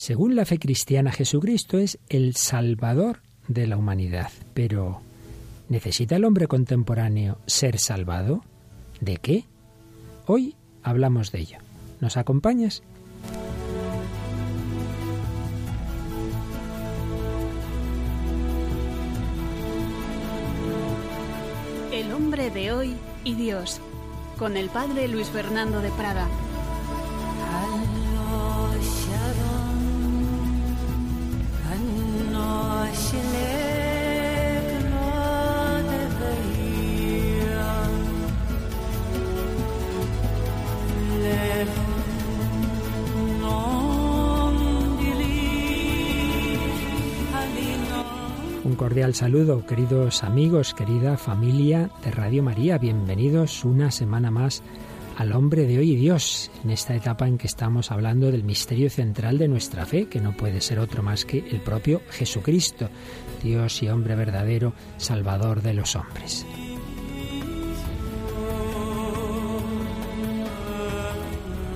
Según la fe cristiana, Jesucristo es el Salvador de la humanidad. Pero, ¿necesita el hombre contemporáneo ser salvado? ¿De qué? Hoy hablamos de ello. ¿Nos acompañas? El hombre de hoy y Dios, con el padre Luis Fernando de Prada. Cordial saludo, queridos amigos, querida familia de Radio María. Bienvenidos una semana más al hombre de hoy Dios, en esta etapa en que estamos hablando del misterio central de nuestra fe, que no puede ser otro más que el propio Jesucristo, Dios y hombre verdadero, Salvador de los hombres.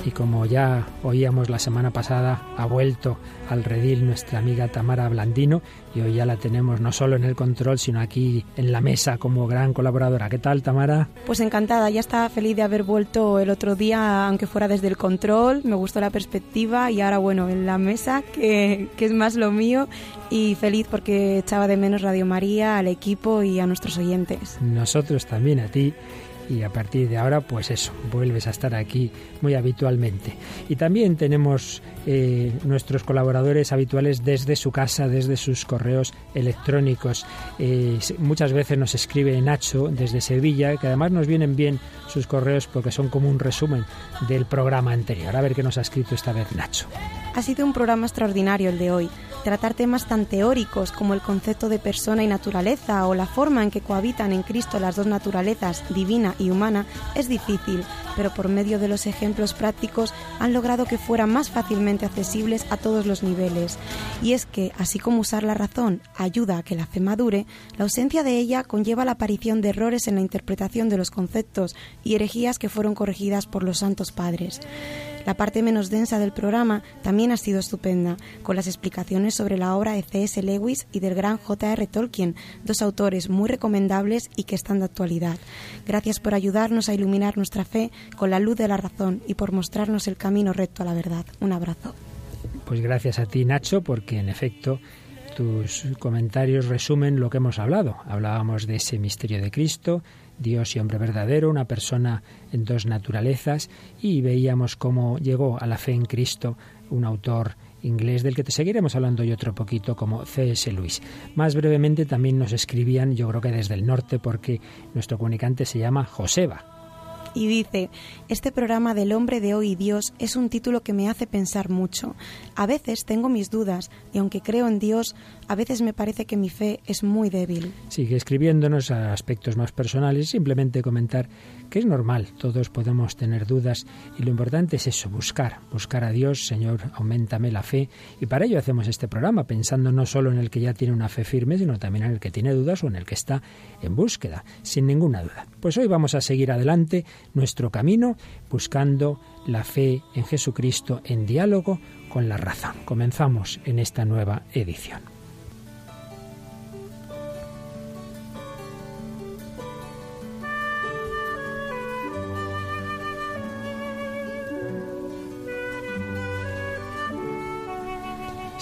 Y como ya oíamos la semana pasada, ha vuelto al redil nuestra amiga Tamara Blandino y hoy ya la tenemos no solo en el control, sino aquí en la mesa como gran colaboradora. ¿Qué tal, Tamara? Pues encantada, ya estaba feliz de haber vuelto el otro día, aunque fuera desde el control, me gustó la perspectiva y ahora, bueno, en la mesa, que, que es más lo mío, y feliz porque echaba de menos Radio María, al equipo y a nuestros oyentes. Nosotros también a ti y a partir de ahora pues eso, vuelves a estar aquí muy habitualmente. Y también tenemos eh, nuestros colaboradores habituales desde su casa, desde sus correos electrónicos. Eh, muchas veces nos escribe Nacho desde Sevilla, que además nos vienen bien sus correos porque son como un resumen del programa anterior. A ver qué nos ha escrito esta vez Nacho. Ha sido un programa extraordinario el de hoy. Tratar temas tan teóricos como el concepto de persona y naturaleza o la forma en que cohabitan en Cristo las dos naturalezas, divina y humana, es difícil, pero por medio de los ejemplos prácticos han logrado que fueran más fácilmente accesibles a todos los niveles. Y es que, así como usar la razón ayuda a que la fe madure, la ausencia de ella conlleva la aparición de errores en la interpretación de los conceptos y herejías que fueron corregidas por los santos padres. La parte menos densa del programa también ha sido estupenda, con las explicaciones sobre la obra de C.S. Lewis y del gran J.R. Tolkien, dos autores muy recomendables y que están de actualidad. Gracias por ayudarnos a iluminar nuestra fe con la luz de la razón y por mostrarnos el camino recto a la verdad. Un abrazo. Pues gracias a ti, Nacho, porque en efecto tus comentarios resumen lo que hemos hablado. Hablábamos de ese misterio de Cristo, Dios y hombre verdadero, una persona en dos naturalezas, y veíamos cómo llegó a la fe en Cristo un autor inglés del que te seguiremos hablando hoy otro poquito como C.S. Lewis. Más brevemente también nos escribían, yo creo que desde el norte, porque nuestro comunicante se llama Joseba y dice, este programa del hombre de hoy y Dios es un título que me hace pensar mucho. A veces tengo mis dudas y aunque creo en Dios, a veces me parece que mi fe es muy débil. Sigue escribiéndonos a aspectos más personales, simplemente comentar que es normal, todos podemos tener dudas y lo importante es eso, buscar, buscar a Dios, Señor, aumentame la fe y para ello hacemos este programa, pensando no solo en el que ya tiene una fe firme, sino también en el que tiene dudas o en el que está en búsqueda, sin ninguna duda. Pues hoy vamos a seguir adelante nuestro camino buscando la fe en Jesucristo en diálogo con la razón. Comenzamos en esta nueva edición.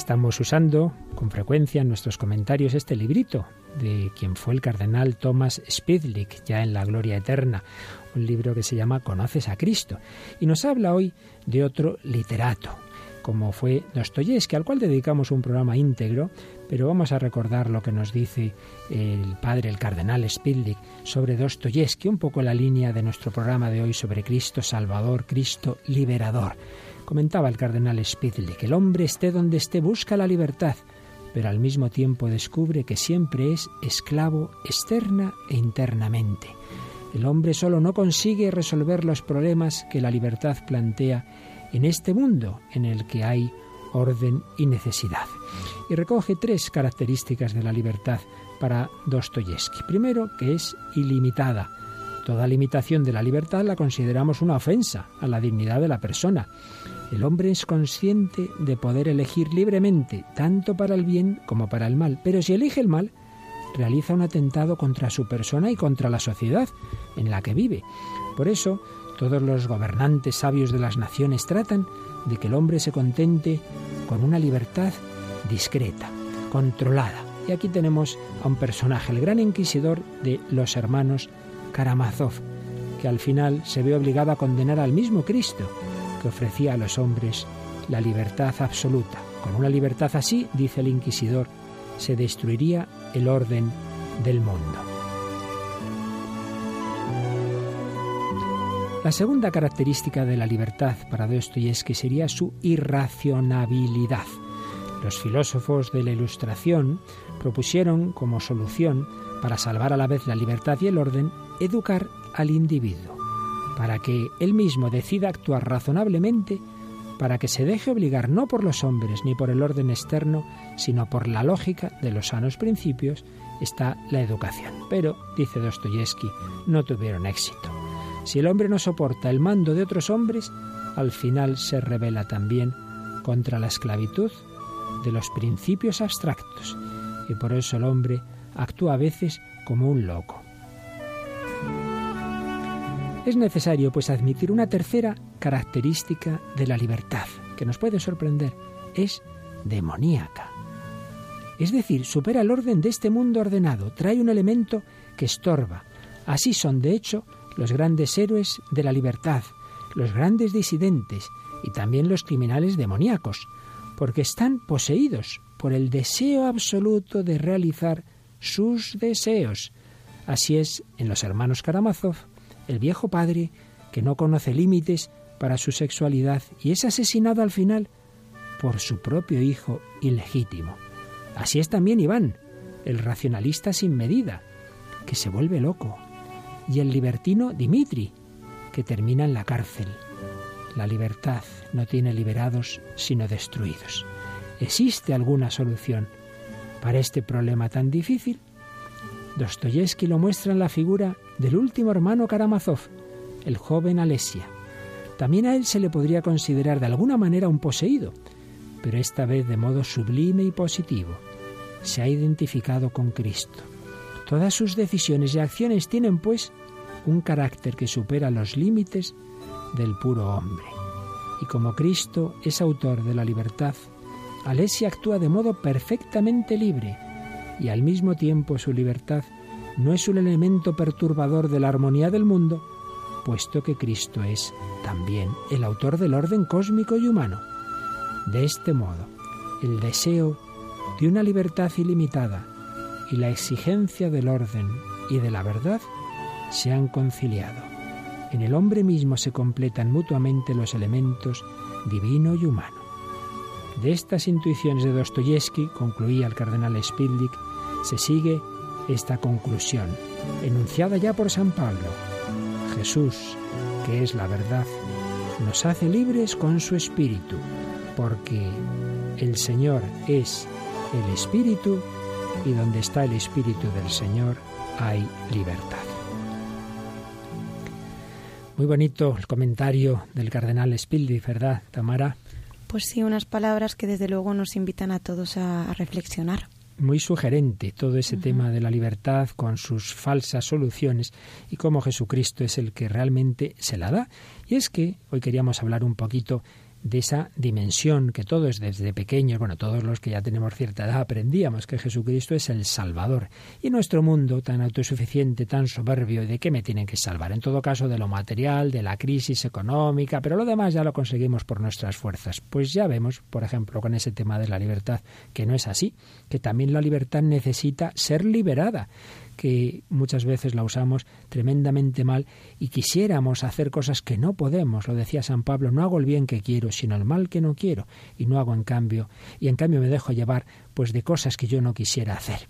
Estamos usando con frecuencia en nuestros comentarios este librito de quien fue el cardenal Thomas Spidlick, ya en la gloria eterna, un libro que se llama Conoces a Cristo, y nos habla hoy de otro literato, como fue Dostoyevsky, al cual dedicamos un programa íntegro, pero vamos a recordar lo que nos dice el padre, el cardenal Spidlick, sobre Dostoyevsky, un poco la línea de nuestro programa de hoy sobre Cristo Salvador, Cristo Liberador. Comentaba el cardenal que el hombre esté donde esté busca la libertad, pero al mismo tiempo descubre que siempre es esclavo externa e internamente. El hombre solo no consigue resolver los problemas que la libertad plantea en este mundo en el que hay orden y necesidad. Y recoge tres características de la libertad para Dostoyevsky. Primero, que es ilimitada, Toda limitación de la libertad la consideramos una ofensa a la dignidad de la persona. El hombre es consciente de poder elegir libremente, tanto para el bien como para el mal, pero si elige el mal, realiza un atentado contra su persona y contra la sociedad en la que vive. Por eso, todos los gobernantes sabios de las naciones tratan de que el hombre se contente con una libertad discreta, controlada. Y aquí tenemos a un personaje, el gran inquisidor de los hermanos Karamazov, que al final se ve obligado a condenar al mismo Cristo, que ofrecía a los hombres la libertad absoluta. Con una libertad así, dice el inquisidor, se destruiría el orden del mundo. La segunda característica de la libertad para Dostoyevsky sería su irracionabilidad. Los filósofos de la Ilustración propusieron como solución para salvar a la vez la libertad y el orden, educar al individuo, para que él mismo decida actuar razonablemente, para que se deje obligar no por los hombres ni por el orden externo, sino por la lógica de los sanos principios, está la educación. Pero, dice Dostoyevsky, no tuvieron éxito. Si el hombre no soporta el mando de otros hombres, al final se revela también contra la esclavitud de los principios abstractos, y por eso el hombre actúa a veces como un loco. Es necesario, pues, admitir una tercera característica de la libertad, que nos puede sorprender. Es demoníaca. Es decir, supera el orden de este mundo ordenado, trae un elemento que estorba. Así son, de hecho, los grandes héroes de la libertad, los grandes disidentes y también los criminales demoníacos, porque están poseídos por el deseo absoluto de realizar sus deseos. Así es en los hermanos Karamazov, el viejo padre que no conoce límites para su sexualidad y es asesinado al final por su propio hijo ilegítimo. Así es también Iván, el racionalista sin medida, que se vuelve loco, y el libertino Dimitri, que termina en la cárcel. La libertad no tiene liberados sino destruidos. ¿Existe alguna solución para este problema tan difícil? Dostoyevsky lo muestra en la figura del último hermano Karamazov, el joven Alesia. También a él se le podría considerar de alguna manera un poseído, pero esta vez de modo sublime y positivo. Se ha identificado con Cristo. Todas sus decisiones y acciones tienen, pues, un carácter que supera los límites del puro hombre. Y como Cristo es autor de la libertad, Alesia actúa de modo perfectamente libre y al mismo tiempo su libertad no es un elemento perturbador de la armonía del mundo, puesto que Cristo es también el autor del orden cósmico y humano. De este modo, el deseo de una libertad ilimitada y la exigencia del orden y de la verdad se han conciliado. En el hombre mismo se completan mutuamente los elementos divino y humano. De estas intuiciones de Dostoyevsky, concluía el cardenal Spidlik, se sigue esta conclusión, enunciada ya por San Pablo. Jesús, que es la verdad, nos hace libres con su espíritu, porque el Señor es el espíritu y donde está el espíritu del Señor hay libertad. Muy bonito el comentario del cardenal Spildi, ¿verdad, Tamara? Pues sí, unas palabras que desde luego nos invitan a todos a, reflexionar. Muy sugerente todo ese tema de la libertad con sus falsas soluciones y cómo Jesucristo es el que realmente se la da. Y es que hoy queríamos hablar un poquito de esa dimensión que todos desde pequeños, bueno, todos los que ya tenemos cierta edad aprendíamos que Jesucristo es el Salvador. Y nuestro mundo tan autosuficiente, tan soberbio, ¿de qué me tienen que salvar? En todo caso, de lo material, de la crisis económica, pero lo demás ya lo conseguimos por nuestras fuerzas. Pues ya vemos, por ejemplo, con ese tema de la libertad, que no es así, que también la libertad necesita ser liberada que muchas veces la usamos tremendamente mal y quisiéramos hacer cosas que no podemos. Lo decía San Pablo, no hago el bien que quiero, sino el mal que no quiero y no hago en cambio y en cambio me dejo llevar pues de cosas que yo no quisiera hacer.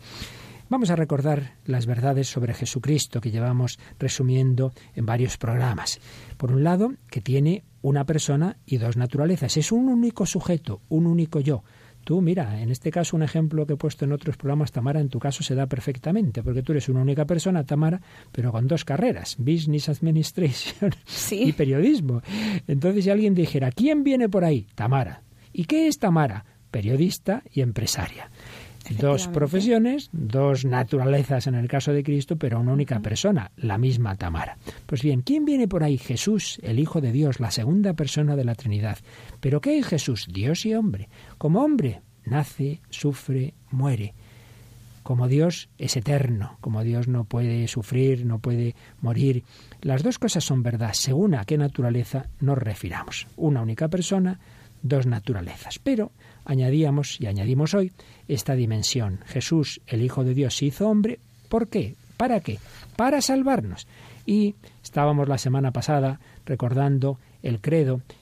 Vamos a recordar las verdades sobre Jesucristo que llevamos resumiendo en varios programas. Por un lado, que tiene una persona y dos naturalezas. Es un único sujeto, un único yo Tú, mira, en este caso un ejemplo que he puesto en otros programas, Tamara, en tu caso se da perfectamente, porque tú eres una única persona, Tamara, pero con dos carreras, Business Administration y periodismo. Entonces, si alguien dijera, ¿quién viene por ahí? Tamara. ¿Y qué es Tamara? Periodista y empresaria. Dos profesiones, dos naturalezas en el caso de Cristo, pero una única persona, la misma Tamara. Pues bien, ¿quién viene por ahí? Jesús, el Hijo de Dios, la segunda persona de la Trinidad. ¿Pero qué es Jesús? Dios y hombre. Como hombre, nace, sufre, muere. Como Dios es eterno, como Dios no puede sufrir, no puede morir. Las dos cosas son verdad, según a qué naturaleza nos refiramos. Una única persona, dos naturalezas. Pero añadíamos y añadimos hoy esta dimensión. Jesús, el Hijo de Dios, se hizo hombre. ¿Por qué? ¿Para qué? Para salvarnos. Y estábamos la semana pasada recordando el credo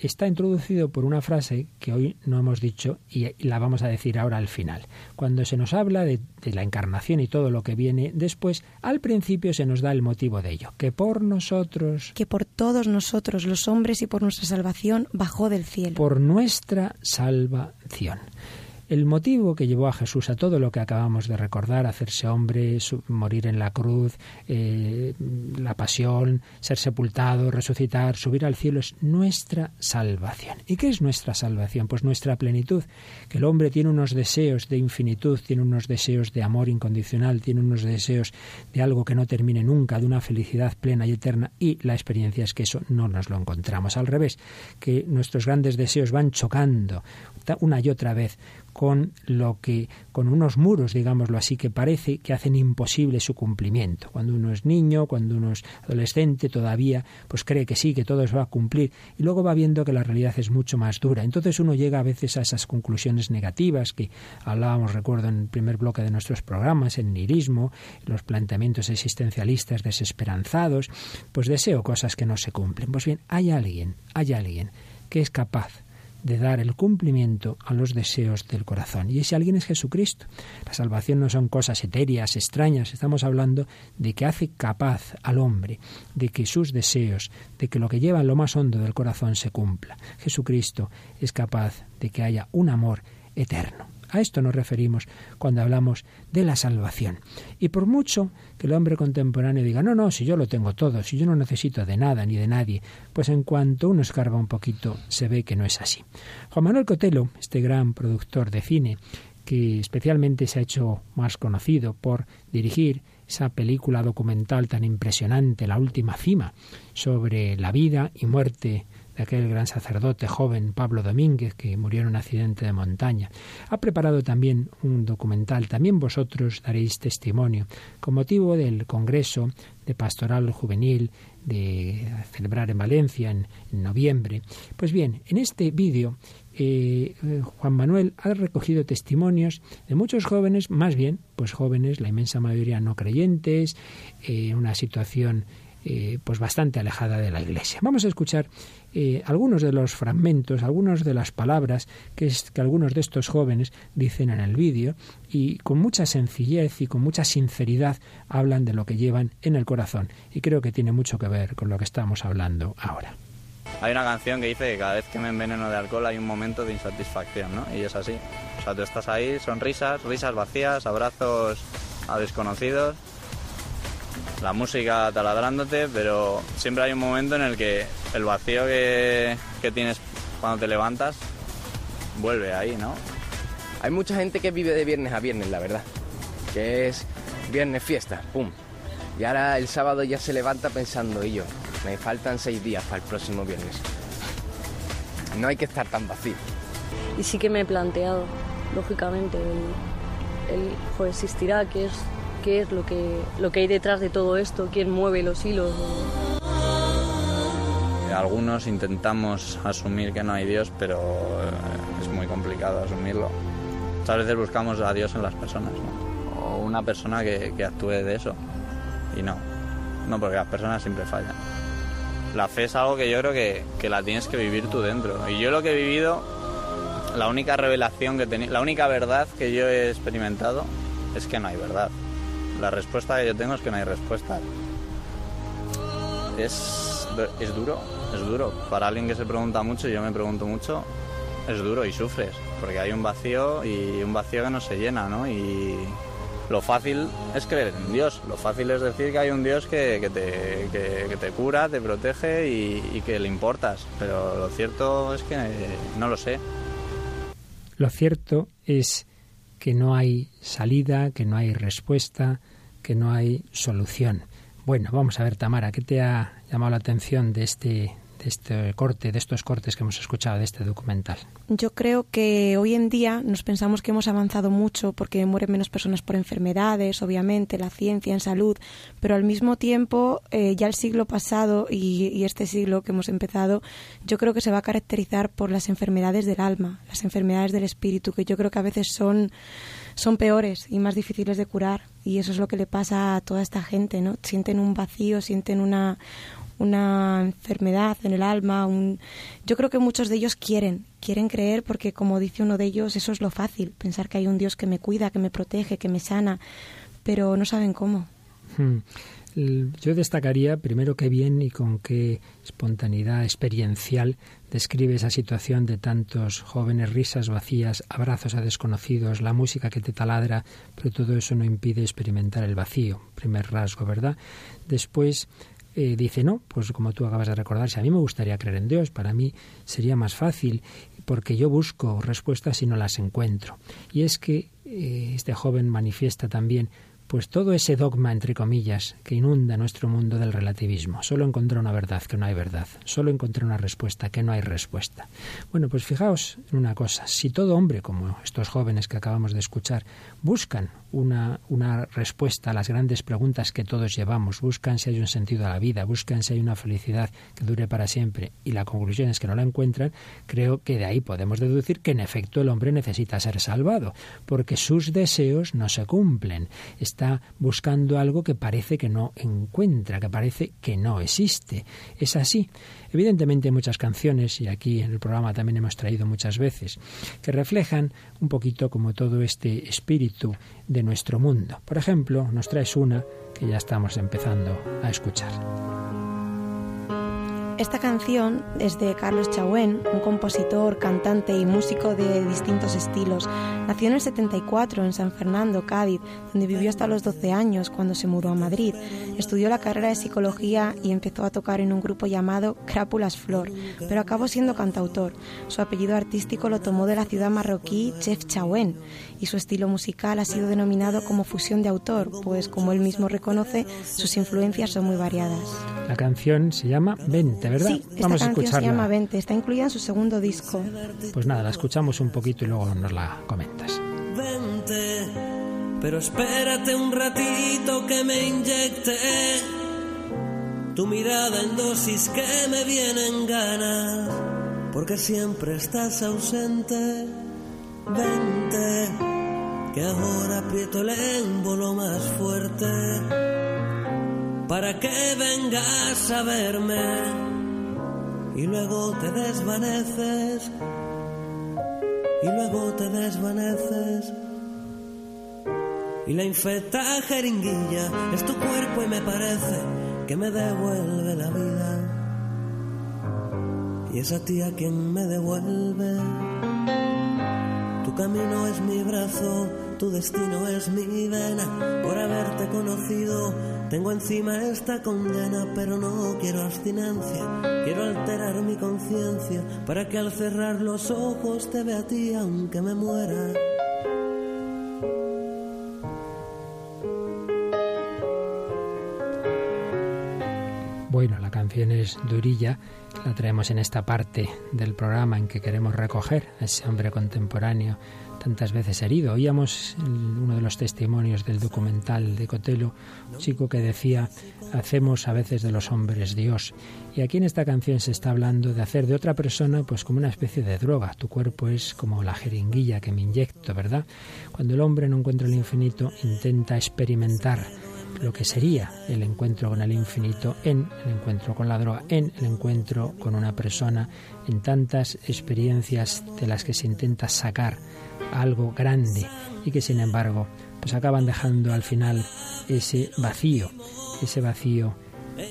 está introducido por una frase que hoy no hemos dicho y la vamos a decir ahora al final. Cuando se nos habla de, de, la encarnación y todo lo que viene después, al principio se nos da el motivo de ello, que por nosotros... Que por todos nosotros los hombres y por nuestra salvación bajó del cielo. Por nuestra salvación. El motivo que llevó a Jesús a todo lo que acabamos de recordar, hacerse hombre, morir en la cruz, eh, la pasión, ser sepultado, resucitar, subir al cielo, es nuestra salvación. ¿Y qué es nuestra salvación? Pues nuestra plenitud, que el hombre tiene unos deseos de infinitud, tiene unos deseos de amor incondicional, tiene unos deseos de algo que no termine nunca, de una felicidad plena y eterna, y la experiencia es que eso no nos lo encontramos. Al revés, que nuestros grandes deseos van chocando una y otra vez con lo que con unos muros, digámoslo así, que parece que hacen imposible su cumplimiento. Cuando uno es niño, cuando uno es adolescente, todavía pues cree que sí, que todo se va a cumplir y luego va viendo que la realidad es mucho más dura. Entonces uno llega a veces a esas conclusiones negativas que hablábamos, recuerdo, en el primer bloque de nuestros programas, el nihilismo, los planteamientos existencialistas desesperanzados, pues deseo cosas que no se cumplen. Pues bien, hay alguien, hay alguien que es capaz de dar el cumplimiento a los deseos del corazón. Y ese alguien es Jesucristo. La salvación no son cosas etéreas, extrañas, estamos hablando de que hace capaz al hombre de que sus deseos, de que lo que lleva en lo más hondo del corazón se cumpla. Jesucristo es capaz de que haya un amor eterno. A esto nos referimos cuando hablamos de la salvación. Y por mucho que el hombre contemporáneo diga, no, no, si yo lo tengo todo, si yo no necesito de nada ni de nadie, pues en cuanto uno escarba un poquito se ve que no es así. Juan Manuel Cotelo, este gran productor de cine, que especialmente se ha hecho más conocido por dirigir esa película documental tan impresionante, La Última Cima, sobre la vida y muerte de aquel gran sacerdote joven Pablo Domínguez que murió en un accidente de montaña. Ha preparado también un documental, también vosotros daréis testimonio, con motivo del Congreso de Pastoral Juvenil de celebrar en Valencia en, noviembre. Pues bien, en este vídeo eh, Juan Manuel ha recogido testimonios de muchos jóvenes, más bien, pues jóvenes, la inmensa mayoría no creyentes, en eh, una situación eh, pues bastante alejada de la Iglesia. Vamos a escuchar eh, algunos de los fragmentos, algunas de las palabras que, es, que algunos de estos jóvenes dicen en el vídeo y con mucha sencillez y con mucha sinceridad hablan de lo que llevan en el corazón y creo que tiene mucho que ver con lo que estamos hablando ahora. Hay una canción que dice que cada vez que me enveneno de alcohol hay un momento de insatisfacción, ¿no? Y es así. O sea, tú estás ahí, sonrisas, risas vacías, abrazos a desconocidos la música taladrándote, pero siempre hay un momento en el que el vacío que, tienes cuando te levantas vuelve ahí, ¿no? Hay mucha gente que vive de viernes a viernes, la verdad. Que es viernes fiesta, pum. Y ahora el sábado ya se levanta pensando, y yo, me faltan seis días para el próximo viernes. No hay que estar tan vacío. Y sí que me he planteado, lógicamente, el, el joder, existirá, que es qué es lo que, lo que hay detrás de todo esto, quién mueve los hilos. Algunos intentamos asumir que no hay Dios, pero eh, es muy complicado asumirlo. Muchas veces buscamos a Dios en las personas, ¿no? O una persona que, que actúe de eso. Y no, no, porque las personas siempre fallan. La fe es algo que yo creo que, que la tienes que vivir tú dentro. Y yo lo que he vivido, la única revelación que tenía, la única verdad que yo he experimentado es que no hay verdad. La respuesta que yo tengo es que no hay respuesta. Es, es duro, es duro. Para alguien que se pregunta mucho, yo me pregunto mucho, es duro y sufres, porque hay un vacío y un vacío que no se llena, ¿no? Y lo fácil es creer en Dios, lo fácil es decir que hay un Dios que, que, te, que, te, cura, te protege y que le importas, pero lo cierto es que no lo sé. Lo cierto es que no hay salida, que no hay respuesta, que no hay solución. Bueno, vamos a ver, Tamara, ¿qué te ha llamado la atención de este, de este corte, de estos cortes que hemos escuchado de este documental? Yo creo que hoy en día nos pensamos que hemos avanzado mucho porque mueren menos personas por enfermedades, obviamente, la ciencia en salud, pero al mismo tiempo eh, ya el siglo pasado y, y, este siglo que hemos empezado, yo creo que se va a caracterizar por las enfermedades del alma, las enfermedades del espíritu, que yo creo que a veces son son peores y más difíciles de curar y eso es lo que le pasa a toda esta gente, ¿no? Sienten un vacío, sienten una una enfermedad en el alma, un... yo creo que muchos de ellos quieren, quieren creer porque como dice uno de ellos, eso es lo fácil, pensar que hay un Dios que me cuida, que me protege, que me sana, pero no saben cómo. Hmm. Yo destacaría primero qué bien y con qué espontaneidad experiencial describe esa situación de tantos jóvenes, risas vacías, abrazos a desconocidos, la música que te taladra, pero todo eso no impide experimentar el vacío, primer rasgo, ¿verdad? Después eh, dice, no, pues como tú acabas de recordar, si a mí me gustaría creer en Dios, para mí sería más fácil, porque yo busco respuestas y no las encuentro. Y es que eh, este joven manifiesta también pues todo ese dogma, entre comillas, que inunda nuestro mundo del relativismo. Solo encontré una verdad, que no hay verdad. Solo encontré una respuesta, que no hay respuesta. Bueno, pues fijaos en una cosa. Si todo hombre, como estos jóvenes que acabamos de escuchar, buscan una, una respuesta a las grandes preguntas que todos llevamos, buscan si hay un sentido a la vida, buscan si hay una felicidad que dure para siempre, y la conclusión es que no la encuentran, creo que de ahí podemos deducir que en efecto el hombre necesita ser salvado, porque sus deseos no se cumplen. Está buscando algo que parece que no encuentra, que parece que no existe. Es así. Evidentemente hay muchas canciones, y aquí en el programa también hemos traído muchas veces, que reflejan un poquito como todo este espíritu de nuestro mundo. Por ejemplo, nos traes una que ya estamos empezando a escuchar. Esta canción es de Carlos Chauen, un compositor, cantante y músico de distintos estilos. Nació en el 74 en San Fernando, Cádiz, donde vivió hasta los 12 años cuando se mudó a Madrid. Estudió la carrera de psicología y empezó a tocar en un grupo llamado Crápulas Flor, pero acabó siendo cantautor. Su apellido artístico lo tomó de la ciudad marroquí Chef Chauen y su estilo musical ha sido denominado como fusión de autor, pues como él mismo reconoce, sus influencias son muy variadas. La canción se llama Vente, ¿verdad? Sí, esta Vamos a escucharla. se llama Vente, está incluida en su segundo disco. Pues nada, la escuchamos un poquito y luego nos la comentas. Vente, pero espérate un ratito que me inyecte tu mirada en dosis que me vienen ganas, porque siempre estás ausente. Vente, que ahora aprieto el émbolo más fuerte para que vengas a verme y luego te desvaneces y luego te desvaneces. Y la infecta jeringuilla es tu cuerpo y me parece que me devuelve la vida. Y es a ti a quien me devuelve. Tu camino es mi brazo tu destino es mi vena. Por haberte conocido tengo encima esta condena, pero no quiero abstinencia. Quiero alterar mi conciencia para que al cerrar los ojos te vea a ti aunque me muera. Bueno, la canción es Durilla, la traemos en esta parte del programa en que queremos recoger a ese hombre contemporáneo tantas veces herido. Oíamos uno de los testimonios del documental de Cotelo, un chico que decía, hacemos a veces de los hombres Dios. Y aquí en esta canción se está hablando de hacer de otra persona pues como una especie de droga. Tu cuerpo es como la jeringuilla que me inyecto, ¿verdad? Cuando el hombre no encuentra el infinito, intenta experimentar lo que sería el encuentro con el infinito en el encuentro con la droga, en el encuentro con una persona, en tantas experiencias de las que se intenta sacar algo grande y que sin embargo pues acaban dejando al final ese vacío, ese vacío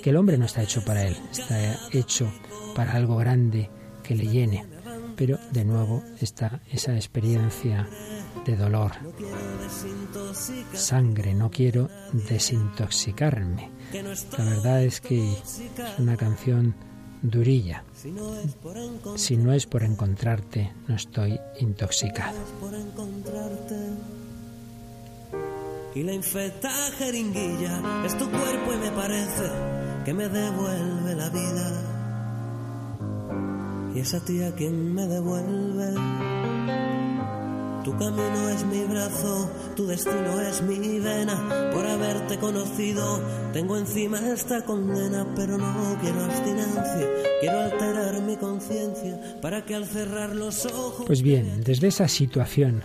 que el hombre no está hecho para él, está hecho para algo grande que le llene. Pero de nuevo está esa experiencia de dolor. Sangre, no quiero desintoxicarme. La verdad es que es una canción durilla. Si no es por encontrarte, no estoy intoxicado. Y la infecta jeringuilla es tu cuerpo y me parece que me devuelve la vida. Y esa tía quien me devuelve tu camino es mi brazo, tu destino es mi vena. Por haberte conocido, tengo encima esta condena, pero no quiero abstinencia. Quiero alterar mi conciencia para que al cerrar los ojos. Pues bien, desde esa situación,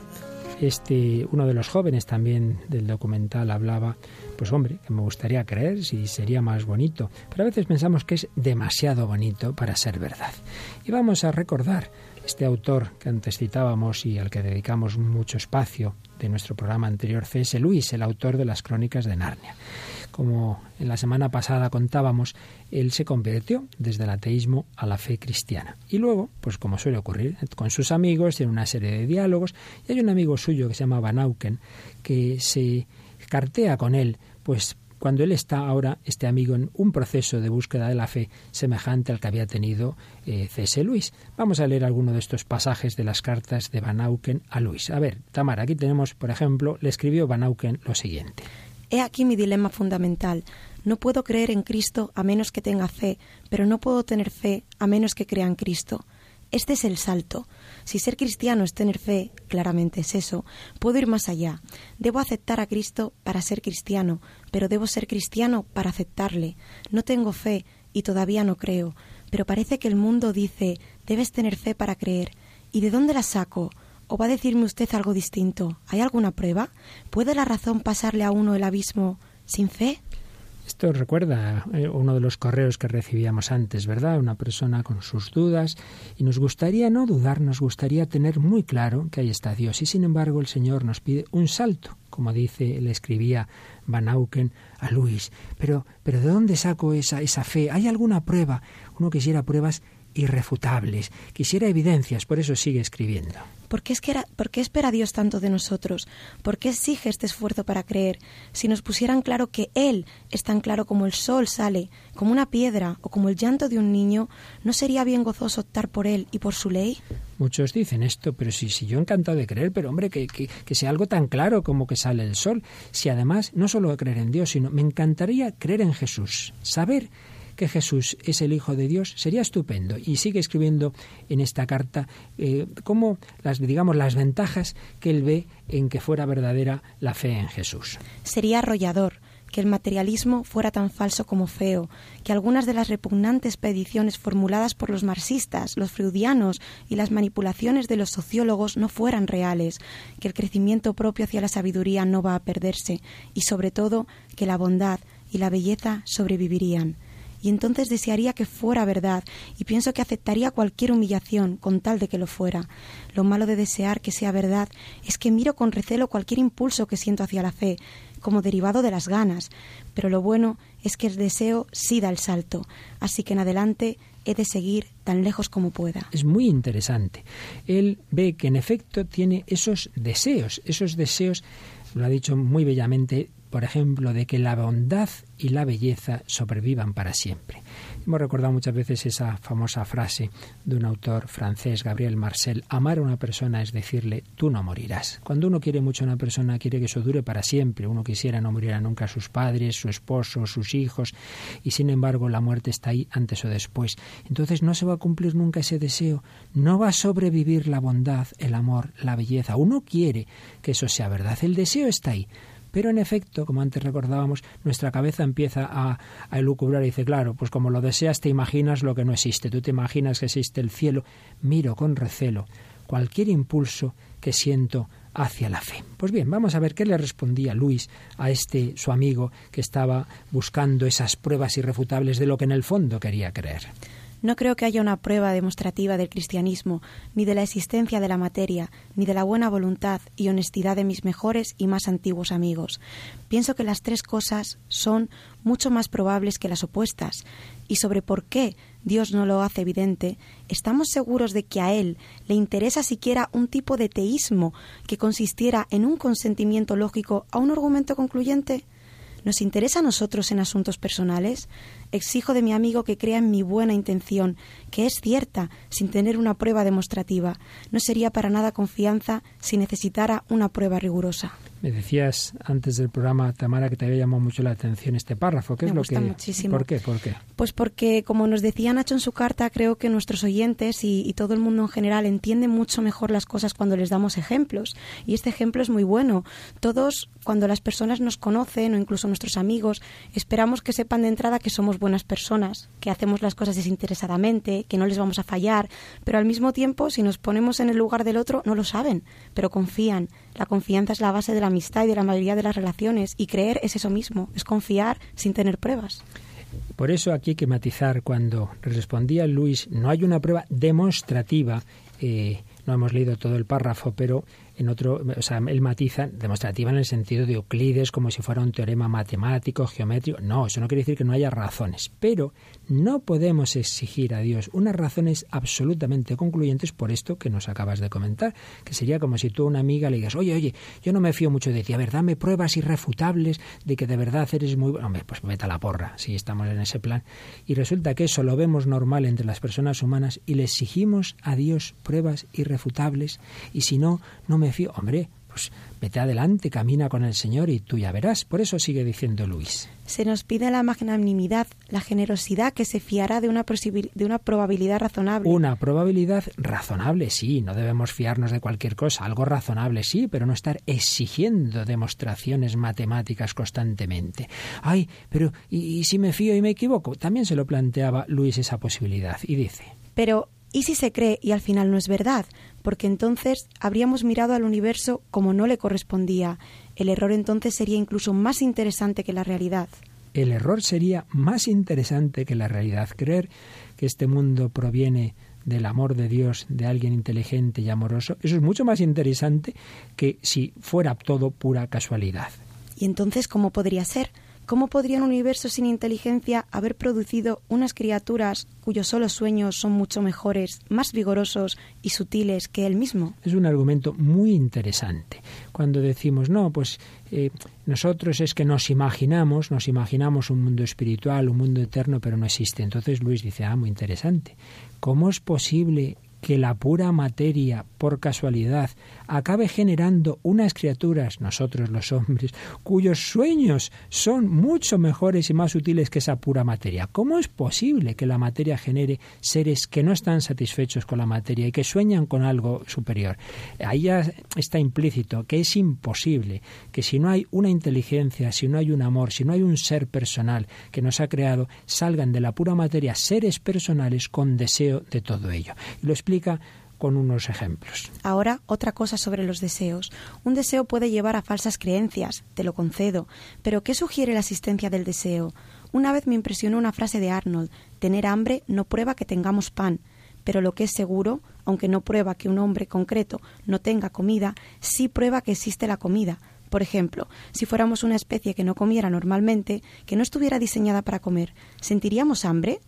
este, uno de los jóvenes también del documental hablaba, pues hombre, que me gustaría creer si sería más bonito, pero a veces pensamos que es demasiado bonito para ser verdad. Y vamos a recordar este autor que antes citábamos y al que dedicamos mucho espacio de nuestro programa anterior, C.S. Luis, el autor de las Crónicas de Narnia. Como en la semana pasada contábamos, él se convirtió desde el ateísmo a la fe cristiana. Y luego, pues como suele ocurrir, con sus amigos tiene una serie de diálogos y hay un amigo suyo que se llama Van Auken que se cartea con él pues cuando él está ahora, este amigo, en un proceso de búsqueda de la fe semejante al que había tenido eh, C.S. Luis. Vamos a leer alguno de estos pasajes de las cartas de Van Auken a Luis. A ver, Tamara, aquí tenemos, por ejemplo, le escribió Van Auken lo siguiente. He aquí mi dilema fundamental. No puedo creer en Cristo a menos que tenga fe, pero no puedo tener fe a menos que crea en Cristo. Este es el salto. Si ser cristiano es tener fe, claramente es eso, puedo ir más allá. Debo aceptar a Cristo para ser cristiano, pero debo ser cristiano para aceptarle. No tengo fe y todavía no creo, pero parece que el mundo dice debes tener fe para creer. ¿Y de dónde la saco? ¿O va a decirme usted algo distinto? ¿Hay alguna prueba? ¿Puede la razón pasarle a uno el abismo sin fe? Esto recuerda eh, uno de los correos que recibíamos antes, ¿verdad? Una persona con sus dudas y nos gustaría no dudar, nos gustaría tener muy claro que ahí está Dios y sin embargo el Señor nos pide un salto, como dice, le escribía Van Auken a Luis. Pero, pero ¿de dónde saco esa, esa fe? ¿Hay alguna prueba? Uno quisiera pruebas irrefutables, quisiera evidencias, por eso sigue escribiendo. ¿Por qué, es que era, ¿Por qué espera Dios tanto de nosotros? ¿Por qué exige este esfuerzo para creer? Si nos pusieran claro que Él es tan claro como el sol sale, como una piedra o como el llanto de un niño, ¿no sería bien gozoso optar por Él y por su ley? Muchos dicen esto, pero si, si yo encantado de creer, pero hombre, que, que, que, sea algo tan claro como que sale el sol. Si además no solo creer en Dios, sino me encantaría creer en Jesús, saber que Jesús es el Hijo de Dios, sería estupendo. Y sigue escribiendo en esta carta eh, cómo las, digamos, las ventajas que él ve en que fuera verdadera la fe en Jesús. Sería arrollador que el materialismo fuera tan falso como feo, que algunas de las repugnantes peticiones formuladas por los marxistas, los freudianos y las manipulaciones de los sociólogos no fueran reales, que el crecimiento propio hacia la sabiduría no va a perderse y sobre todo que la bondad y la belleza sobrevivirían y entonces desearía que fuera verdad y pienso que aceptaría cualquier humillación con tal de que lo fuera. Lo malo de desear que sea verdad es que miro con recelo cualquier impulso que siento hacia la fe, como derivado de las ganas, pero lo bueno es que el deseo sí da el salto, así que en adelante he de seguir tan lejos como pueda. Es muy interesante. Él ve que en efecto tiene esos deseos, esos deseos, lo ha dicho muy bellamente, por ejemplo, de que la bondad y la belleza sobrevivan para siempre. Hemos recordado muchas veces esa famosa frase de un autor francés, Gabriel Marcel, amar a una persona es decirle, tú no morirás. Cuando uno quiere mucho a una persona, quiere que eso dure para siempre. Uno quisiera no morir nunca sus padres, su esposo, sus hijos, y sin embargo la muerte está ahí antes o después. Entonces no se va a cumplir nunca ese deseo, no va a sobrevivir la bondad, el amor, la belleza. Uno quiere que eso sea verdad, el deseo está ahí, pero en efecto, como antes recordábamos, nuestra cabeza empieza a, a elucubrar y dice, claro, pues como lo deseas, te imaginas lo que no existe. Tú te imaginas que existe el cielo. Miro con recelo cualquier impulso que siento hacia la fe. Pues bien, vamos a ver qué le respondía Luis a este su amigo que estaba buscando esas pruebas irrefutables de lo que en el fondo quería creer. No creo que haya una prueba demostrativa del cristianismo, ni de la existencia de la materia, ni de la buena voluntad y honestidad de mis mejores y más antiguos amigos. Pienso que las tres cosas son mucho más probables que las opuestas, y sobre por qué Dios no lo hace evidente, ¿estamos seguros de que a Él le interesa siquiera un tipo de teísmo que consistiera en un consentimiento lógico a un argumento concluyente? ¿Nos interesa a nosotros en asuntos personales? Exijo de mi amigo que crea en mi buena intención, que es cierta, sin tener una prueba demostrativa. No sería para nada confianza si necesitara una prueba rigurosa. Me decías antes del programa, Tamara, que te había llamado mucho la atención este párrafo. ¿Qué Me es lo que.? muchísimo. ¿Por qué? ¿Por qué? Pues porque, como nos decía Nacho en su carta, creo que nuestros oyentes y, y todo el mundo en general entienden mucho mejor las cosas cuando les damos ejemplos. Y este ejemplo es muy bueno. Todos, cuando las personas nos conocen o incluso nuestros amigos, esperamos que sepan de entrada que somos buenas personas, que hacemos las cosas desinteresadamente, que no les vamos a fallar. Pero al mismo tiempo, si nos ponemos en el lugar del otro, no lo saben, pero confían. La confianza es la base de la amistad y de la mayoría de las relaciones. Y creer es eso mismo, es confiar sin tener pruebas. Por eso aquí hay que matizar cuando respondía Luis, no hay una prueba demostrativa, eh, no hemos leído todo el párrafo, pero en otro, o sea, él matiza demostrativa en el sentido de Euclides, como si fuera un teorema matemático, geométrico. No, eso no quiere decir que no haya razones, pero no podemos exigir a Dios unas razones absolutamente concluyentes por esto que nos acabas de comentar, que sería como si tú a una amiga le digas, oye, oye, yo no me fío mucho de ti, a ver, dame pruebas irrefutables de que de verdad eres muy bueno. Hombre, pues vete a la porra, si estamos en ese plan. Y resulta que eso lo vemos normal entre las personas humanas y le exigimos a Dios pruebas irrefutables y si no, no me Hombre, pues vete adelante, camina con el Señor y tú ya verás. Por eso sigue diciendo Luis. Se nos pide la magnanimidad, la generosidad que se fiará de una, de una probabilidad razonable. Una probabilidad razonable, sí, no debemos fiarnos de cualquier cosa, algo razonable, sí, pero no estar exigiendo demostraciones matemáticas constantemente. Ay, pero ¿y, y si me fío y me equivoco? También se lo planteaba Luis esa posibilidad y dice, Pero, ¿y si se cree y al final no es verdad? Porque entonces habríamos mirado al universo como no le correspondía. El error entonces sería incluso más interesante que la realidad. el error sería más interesante que la realidad. Creer que este mundo proviene del amor de Dios, de alguien inteligente y amoroso, eso es mucho más interesante que si fuera todo pura casualidad. ¿Y entonces cómo podría ser? ¿Cómo podría un universo sin inteligencia haber producido unas criaturas cuyos solos sueños son mucho mejores, más vigorosos y sutiles que él mismo? Es un argumento muy interesante. Cuando decimos, no, pues eh, nosotros es que nos imaginamos, nos imaginamos un mundo espiritual, un mundo eterno, pero no existe. Entonces Luis dice, ah, muy interesante. ¿Cómo es posible que la pura materia, por casualidad, acabe generando unas criaturas, nosotros los hombres, cuyos sueños son mucho mejores y más útiles que esa pura materia. ¿Cómo es posible que la materia genere seres que no están satisfechos con la materia y que sueñan con algo superior? Ahí ya está implícito que es imposible que si no hay una inteligencia, si no hay un amor, si no hay un ser personal que nos ha creado, salgan de la pura materia seres personales con deseo de todo ello. Con unos ejemplos. Ahora, otra cosa sobre los deseos. Un deseo puede llevar a falsas creencias, te lo concedo, pero ¿qué sugiere la existencia del deseo? Una vez me impresionó una frase de Arnold, tener hambre no prueba que tengamos pan, pero lo que es seguro, aunque no prueba que un hombre concreto no tenga comida, sí prueba que existe la comida. Por ejemplo, si fuéramos una especie que no comiera normalmente, que no estuviera diseñada para comer, ¿sentiríamos hambre?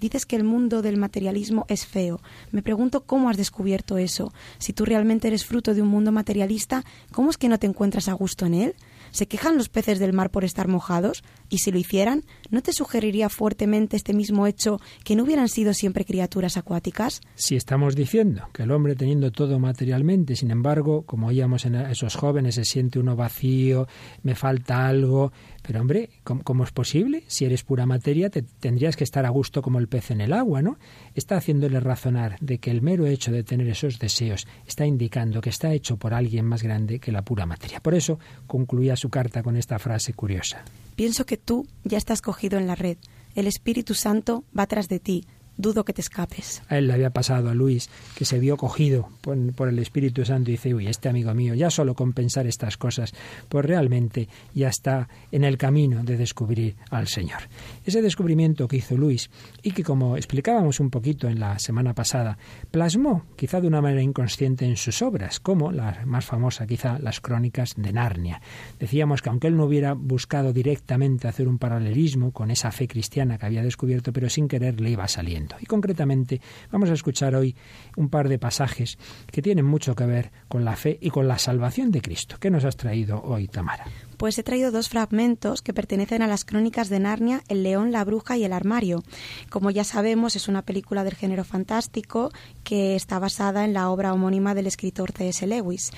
Dices que el mundo del materialismo es feo. Me pregunto cómo has descubierto eso. Si tú realmente eres fruto de un mundo materialista, ¿cómo es que no te encuentras a gusto en él? ¿Se quejan los peces del mar por estar mojados? Y si lo hicieran, ¿no te sugeriría fuertemente este mismo hecho que no hubieran sido siempre criaturas acuáticas? Si estamos diciendo que el hombre teniendo todo materialmente, sin embargo, como oíamos en esos jóvenes, se siente uno vacío, me falta algo, pero hombre, ¿cómo, es posible? Si eres pura materia, te, tendrías que estar a gusto como el pez en el agua, ¿no? Está haciéndole razonar de que el mero hecho de tener esos deseos está indicando que está hecho por alguien más grande que la pura materia. Por eso concluía su carta con esta frase curiosa. Pienso que tú ya estás cogido en la red. El Espíritu Santo va tras de ti dudo que te escapes. A él le había pasado a Luis, que se vio cogido por, el Espíritu Santo y dice, uy, este amigo mío, ya solo con pensar estas cosas, pues realmente ya está en el camino de descubrir al Señor. Ese descubrimiento que hizo Luis y que, como explicábamos un poquito en la semana pasada, plasmó, quizá de una manera inconsciente, en sus obras, como la más famosa, quizá, las crónicas de Narnia. Decíamos que aunque él no hubiera buscado directamente hacer un paralelismo con esa fe cristiana que había descubierto, pero sin querer le iba saliendo. Y concretamente vamos a escuchar hoy un par de pasajes que tienen mucho que ver con la fe y con la salvación de Cristo. ¿Qué nos has traído hoy, Tamara? Pues he traído dos fragmentos que pertenecen a las crónicas de Narnia, El león, la bruja y el armario. Como ya sabemos, es una película del género fantástico que está basada en la obra homónima del escritor C.S. Lewis.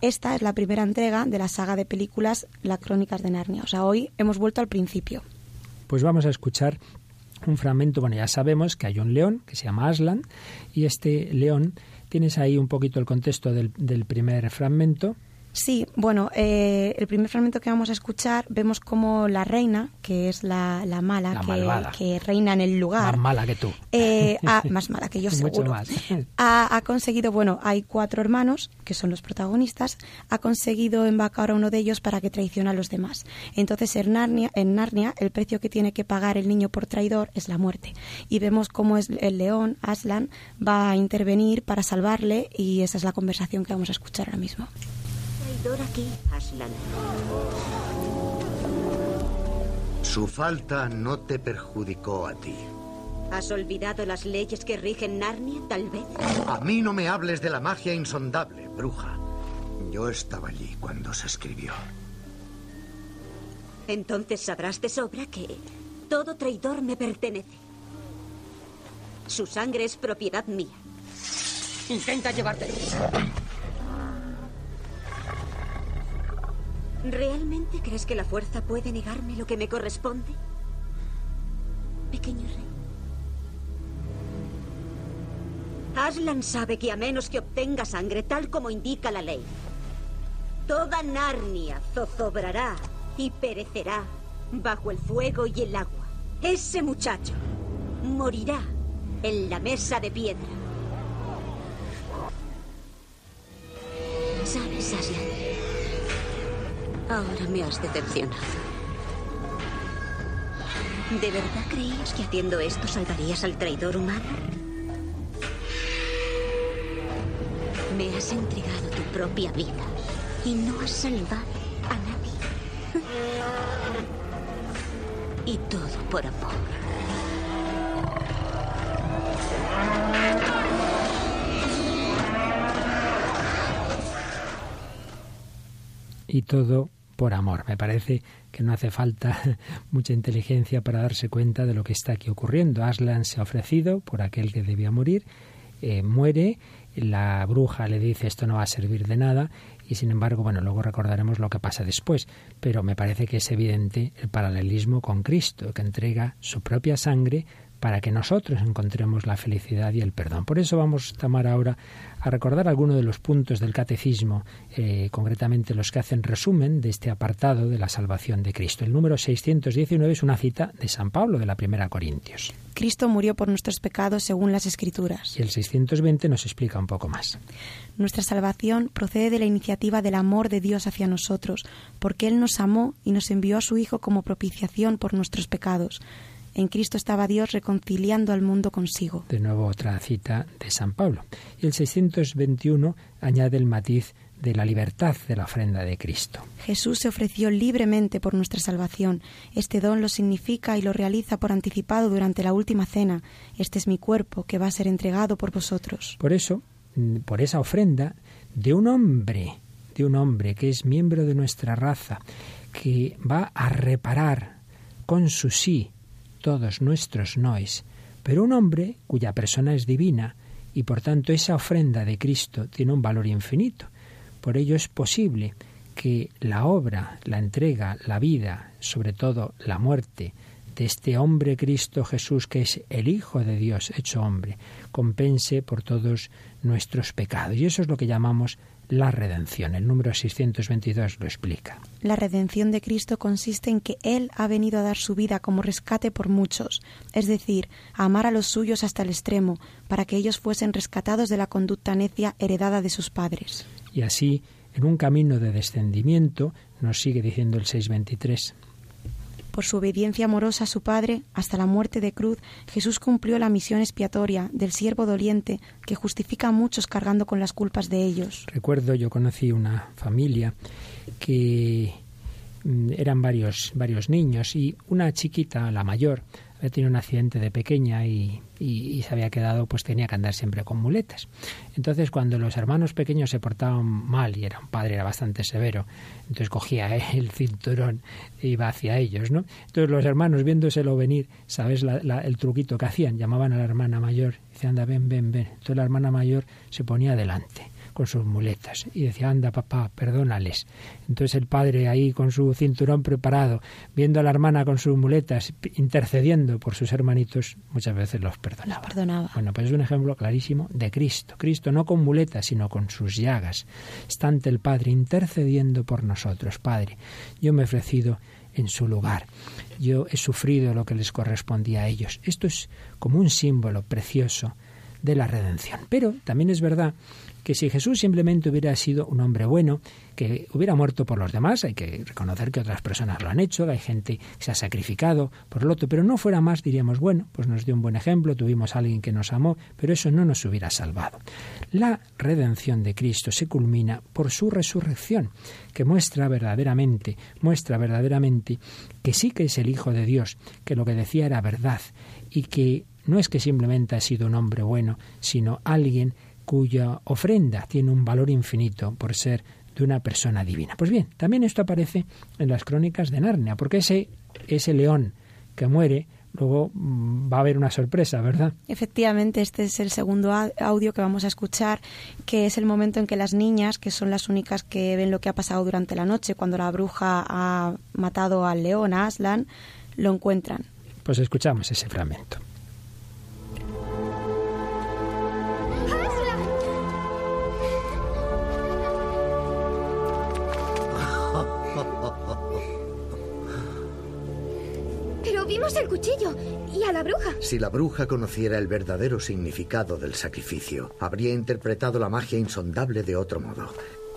Esta es la primera entrega de la saga de películas Las crónicas de Narnia. O sea, hoy hemos vuelto al principio. Pues vamos a escuchar un fragmento, bueno, ya sabemos que hay un león que se llama Aslan y este león, tienes ahí un poquito el contexto del, del primer fragmento, Sí, bueno, eh, el primer fragmento que vamos a escuchar vemos como la reina, que es la, la mala, que, reina en el lugar. Más mala que tú. Eh, más mala que yo, seguro. Ha, ha, conseguido, bueno, hay cuatro hermanos, que son los protagonistas, ha conseguido embarcar a uno de ellos para que traicione a los demás. Entonces, en Narnia, en Narnia, el precio que tiene que pagar el niño por traidor es la muerte. Y vemos cómo es el león, Aslan, va a intervenir para salvarle y esa es la conversación que vamos a escuchar ahora mismo Aslan. Su falta no te perjudicó a ti. ¿Has olvidado las leyes que rigen Narnia, tal vez? A mí no me hables de la magia insondable, bruja. Yo estaba allí cuando se escribió. Entonces sabrás de sobra que todo traidor me pertenece. Su sangre es propiedad mía. Intenta llevártelo. ¿Realmente crees que la fuerza puede negarme lo que me corresponde? Pequeño rey. Aslan sabe que a menos que obtenga sangre tal como indica la ley, toda Narnia zozobrará y perecerá bajo el fuego y el agua. Ese muchacho morirá en la mesa de piedra. ¿Sabes, Aslan? Ahora me has decepcionado. ¿De verdad creías que haciendo esto salvarías al traidor humano? Me has entregado tu propia vida y no has salvado a nadie. Y todo por amor. Y todo por amor. Me parece que no hace falta mucha inteligencia para darse cuenta de lo que está aquí ocurriendo. Aslan se ha ofrecido por aquel que debía morir, eh, muere, la bruja le dice esto no va a servir de nada y sin embargo, bueno, luego recordaremos lo que pasa después, pero me parece que es evidente el paralelismo con Cristo, que entrega su propia sangre para que nosotros encontremos la felicidad y el perdón. Por eso vamos, a tomar ahora a recordar algunos de los puntos del catecismo, eh, concretamente los que hacen resumen de este apartado de la salvación de Cristo. El número 619 es una cita de San Pablo de la Primera Corintios. Cristo murió por nuestros pecados según las Escrituras. Y el 620 nos explica un poco más. Nuestra salvación procede de la iniciativa del amor de Dios hacia nosotros, porque Él nos amó y nos envió a su Hijo como propiciación por nuestros pecados. En Cristo estaba Dios reconciliando al mundo consigo. De nuevo otra cita de San Pablo. Y el 621 añade el matiz de la libertad de la ofrenda de Cristo. Jesús se ofreció libremente por nuestra salvación. Este don lo significa y lo realiza por anticipado durante la última cena. Este es mi cuerpo que va a ser entregado por vosotros. Por eso, mm, por esa ofrenda de un hombre, de un hombre que es miembro de nuestra raza, que va a reparar con su sí todos nuestros noes, pero un hombre cuya persona es divina y por tanto esa ofrenda de Cristo tiene un valor infinito. Por ello es posible que la obra, la entrega, la vida, sobre todo la muerte de este hombre Cristo Jesús, que es el Hijo de Dios hecho hombre, compense por todos nuestros pecados. Y eso es lo que llamamos la redención. El número 622 lo explica. La redención de Cristo consiste en que Él ha venido a dar su vida como rescate por muchos, es decir, a amar a los suyos hasta el extremo, para que ellos fuesen rescatados de la conducta necia heredada de sus padres. Y así, en un camino de descendimiento, nos sigue diciendo el 623. Por su obediencia amorosa a su Padre, hasta la muerte de cruz, Jesús cumplió la misión expiatoria del siervo doliente que justifica a muchos cargando con las culpas de ellos. Recuerdo, yo conocí una familia que mm, eran varios, varios niños y una chiquita, la mayor, había tenido un accidente de pequeña y, y, se había quedado, pues tenía que andar siempre con muletas. Entonces, cuando los hermanos pequeños se portaban mal y era un padre, era bastante severo, entonces cogía el cinturón e iba hacia ellos, ¿no? Entonces los hermanos, viéndoselo venir, ¿sabes el truquito que hacían? Llamaban a la hermana mayor, decían, anda, ven, ven, ven. Entonces la hermana mayor se ponía delante con sus muletas y decía, anda papá, perdónales. Entonces el padre ahí con su cinturón preparado, viendo a la hermana con sus muletas, intercediendo por sus hermanitos, muchas veces los perdonaba. perdonaba. Bueno, pues es un ejemplo clarísimo de Cristo. Cristo no con muletas, sino con sus llagas. Está ante el Padre intercediendo por nosotros. Padre, yo me he ofrecido en su lugar. Yo he sufrido lo que les correspondía a ellos. Esto es como un símbolo precioso de la redención. Pero también es verdad que si Jesús simplemente hubiera sido un hombre bueno, que hubiera muerto por los demás, hay que reconocer que otras personas lo han hecho, hay gente que se ha sacrificado por el otro, pero no fuera más, diríamos, bueno, pues nos dio un buen ejemplo, tuvimos a alguien que nos amó, pero eso no nos hubiera salvado. La redención de Cristo se culmina por su resurrección, que muestra verdaderamente, muestra verdaderamente que sí que es el Hijo de Dios, que lo que decía era verdad y que no es que simplemente ha sido un hombre bueno, sino alguien cuya ofrenda tiene un valor infinito por ser de una persona divina. Pues bien, también esto aparece en las crónicas de Narnia, porque ese, ese león que muere, luego mm, va a haber una sorpresa, ¿verdad? Efectivamente, este es el segundo audio que vamos a escuchar, que es el momento en que las niñas, que son las únicas que ven lo que ha pasado durante la noche, cuando la bruja ha matado al león, a Aslan, lo encuentran. Pues escuchamos ese fragmento. Vimos el cuchillo y a la bruja. Si la bruja conociera el verdadero significado del sacrificio, habría interpretado la magia insondable de otro modo.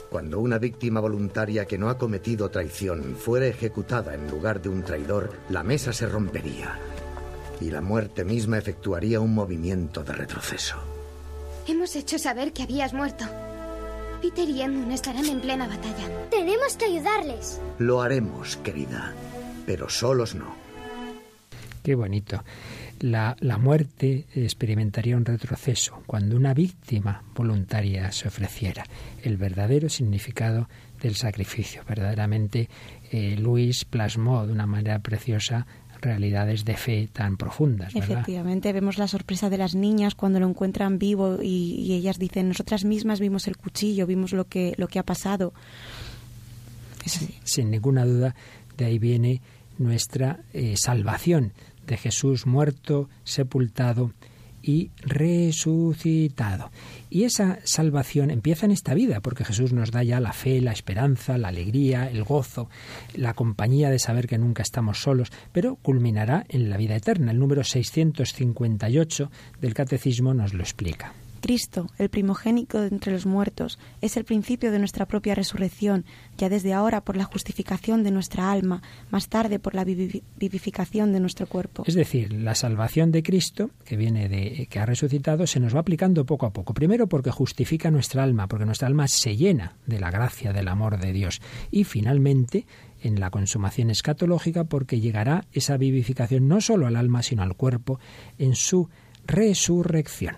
Cuando una víctima voluntaria que no ha cometido traición fuera ejecutada en lugar de un traidor, la mesa se rompería y la muerte misma efectuaría un movimiento de retroceso. Hemos hecho saber que habías muerto. Peter y Edmund estarán en plena batalla. Tenemos que ayudarles. Lo haremos, querida, pero solos no. Qué bonito. La, la, muerte experimentaría un retroceso cuando una víctima voluntaria se ofreciera. El verdadero significado del sacrificio. Verdaderamente, eh, Luis plasmó de una manera preciosa realidades de fe tan profundas. ¿verdad? Efectivamente, vemos la sorpresa de las niñas cuando lo encuentran vivo y, ellas dicen, nosotras mismas vimos el cuchillo, vimos lo que, lo que ha pasado. Sin ninguna duda, de ahí viene nuestra eh, salvación de Jesús muerto, sepultado y resucitado. Y esa salvación empieza en esta vida, porque Jesús nos da ya la fe, la esperanza, la alegría, el gozo, la compañía de saber que nunca estamos solos, pero culminará en la vida eterna. El número 658 del Catecismo nos lo explica. Cristo, el primogénito de entre los muertos, es el principio de nuestra propia resurrección, ya desde ahora por la justificación de nuestra alma, más tarde por la vivificación de nuestro cuerpo. Es decir, la salvación de Cristo, que viene de que ha resucitado, se nos va aplicando poco a poco. Primero porque justifica nuestra alma, porque nuestra alma se llena de la gracia del amor de Dios. Y finalmente, en la consumación escatológica, porque llegará esa vivificación no solo al alma, sino al cuerpo en su resurrección.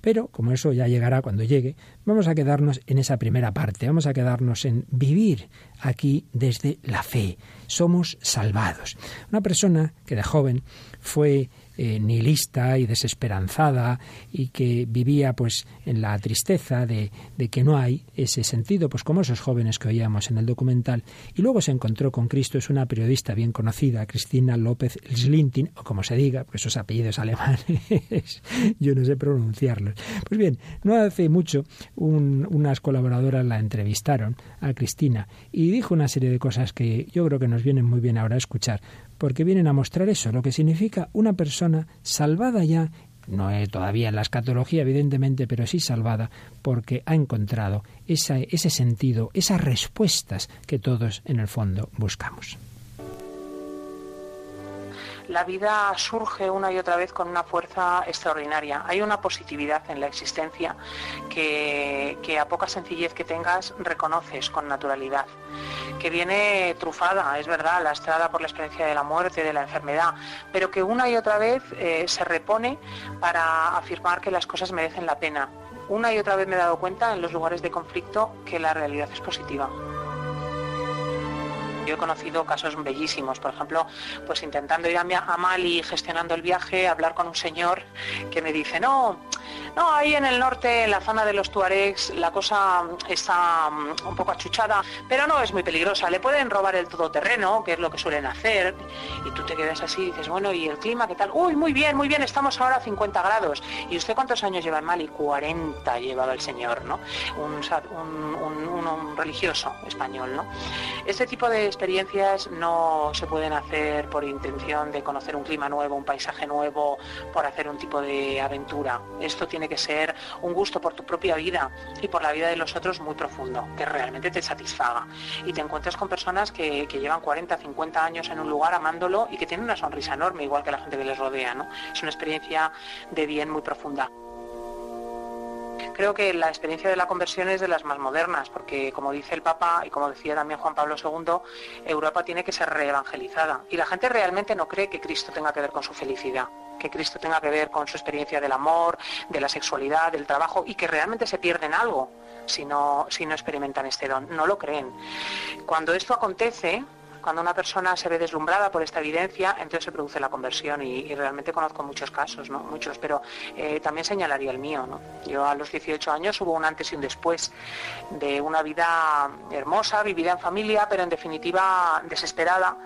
Pero como eso ya llegará cuando llegue, vamos a quedarnos en esa primera parte, vamos a quedarnos en vivir aquí desde la fe. Somos salvados. Una persona que de joven fue eh, nihilista y desesperanzada y que vivía pues en la tristeza de, de, que no hay ese sentido, pues como esos jóvenes que oíamos en el documental, y luego se encontró con Cristo, es una periodista bien conocida, Cristina López Slintin, o como se diga, pues esos apellidos alemanes, yo no sé pronunciarlos. Pues bien, no hace mucho unas colaboradoras la entrevistaron a Cristina y dijo una serie de cosas que yo creo que nos vienen muy bien ahora a escuchar, porque vienen a mostrar eso, lo que significa una persona salvada ya, no es todavía en la escatología evidentemente, pero sí salvada, porque ha encontrado ese sentido, esas respuestas que todos en el fondo buscamos la vida surge una y otra vez con una fuerza extraordinaria. Hay una positividad en la existencia que, a poca sencillez que tengas reconoces con naturalidad, que viene trufada, es verdad, lastrada por la experiencia de la muerte, de la enfermedad, pero que una y otra vez eh, se repone para afirmar que las cosas merecen la pena. Una y otra vez me he dado cuenta en los lugares de conflicto que la realidad es positiva. Yo he conocido casos bellísimos, por ejemplo, pues intentando ir a Mali, gestionando el viaje, hablar con un señor que me dice, no, no, ahí en el norte, en la zona de los Tuaregs, la cosa está mm, un poco achuchada, pero no es muy peligrosa. Le pueden robar el todoterreno, que es lo que suelen hacer, y tú te quedas así y dices, bueno, ¿y el clima qué tal? Uy, muy bien, muy bien, estamos ahora a 50 grados. ¿Y usted cuántos años lleva en Mali? 40 llevaba el señor, ¿no? Un, religioso español, ¿no? Este tipo de experiencias no se pueden hacer por intención de conocer un clima nuevo, un paisaje nuevo, por hacer un tipo de aventura. Esto tiene que ser un gusto por tu propia vida y por la vida de los otros muy profundo, que realmente te satisfaga. Y te encuentras con personas que, llevan 40, 50 años en un lugar amándolo y que tienen una sonrisa enorme, igual que la gente que les rodea. Es una experiencia de bien muy profunda. Creo que la experiencia de la conversión es de las más modernas, porque como dice el Papa y como decía también Juan Pablo II, Europa tiene que ser reevangelizada. Y la gente realmente no cree que Cristo tenga que ver con su felicidad que Cristo tenga que ver con su experiencia del amor, de la sexualidad, del trabajo y que realmente se pierden algo si no, si no experimentan este don. No lo creen. Cuando esto acontece, cuando una persona se ve deslumbrada por esta evidencia, entonces se produce la conversión y, realmente conozco muchos casos, ¿no? Muchos, pero eh, también señalaría el mío, ¿no? Yo a los 18 años hubo un antes y un después de una vida hermosa, vivida en familia, pero en definitiva desesperada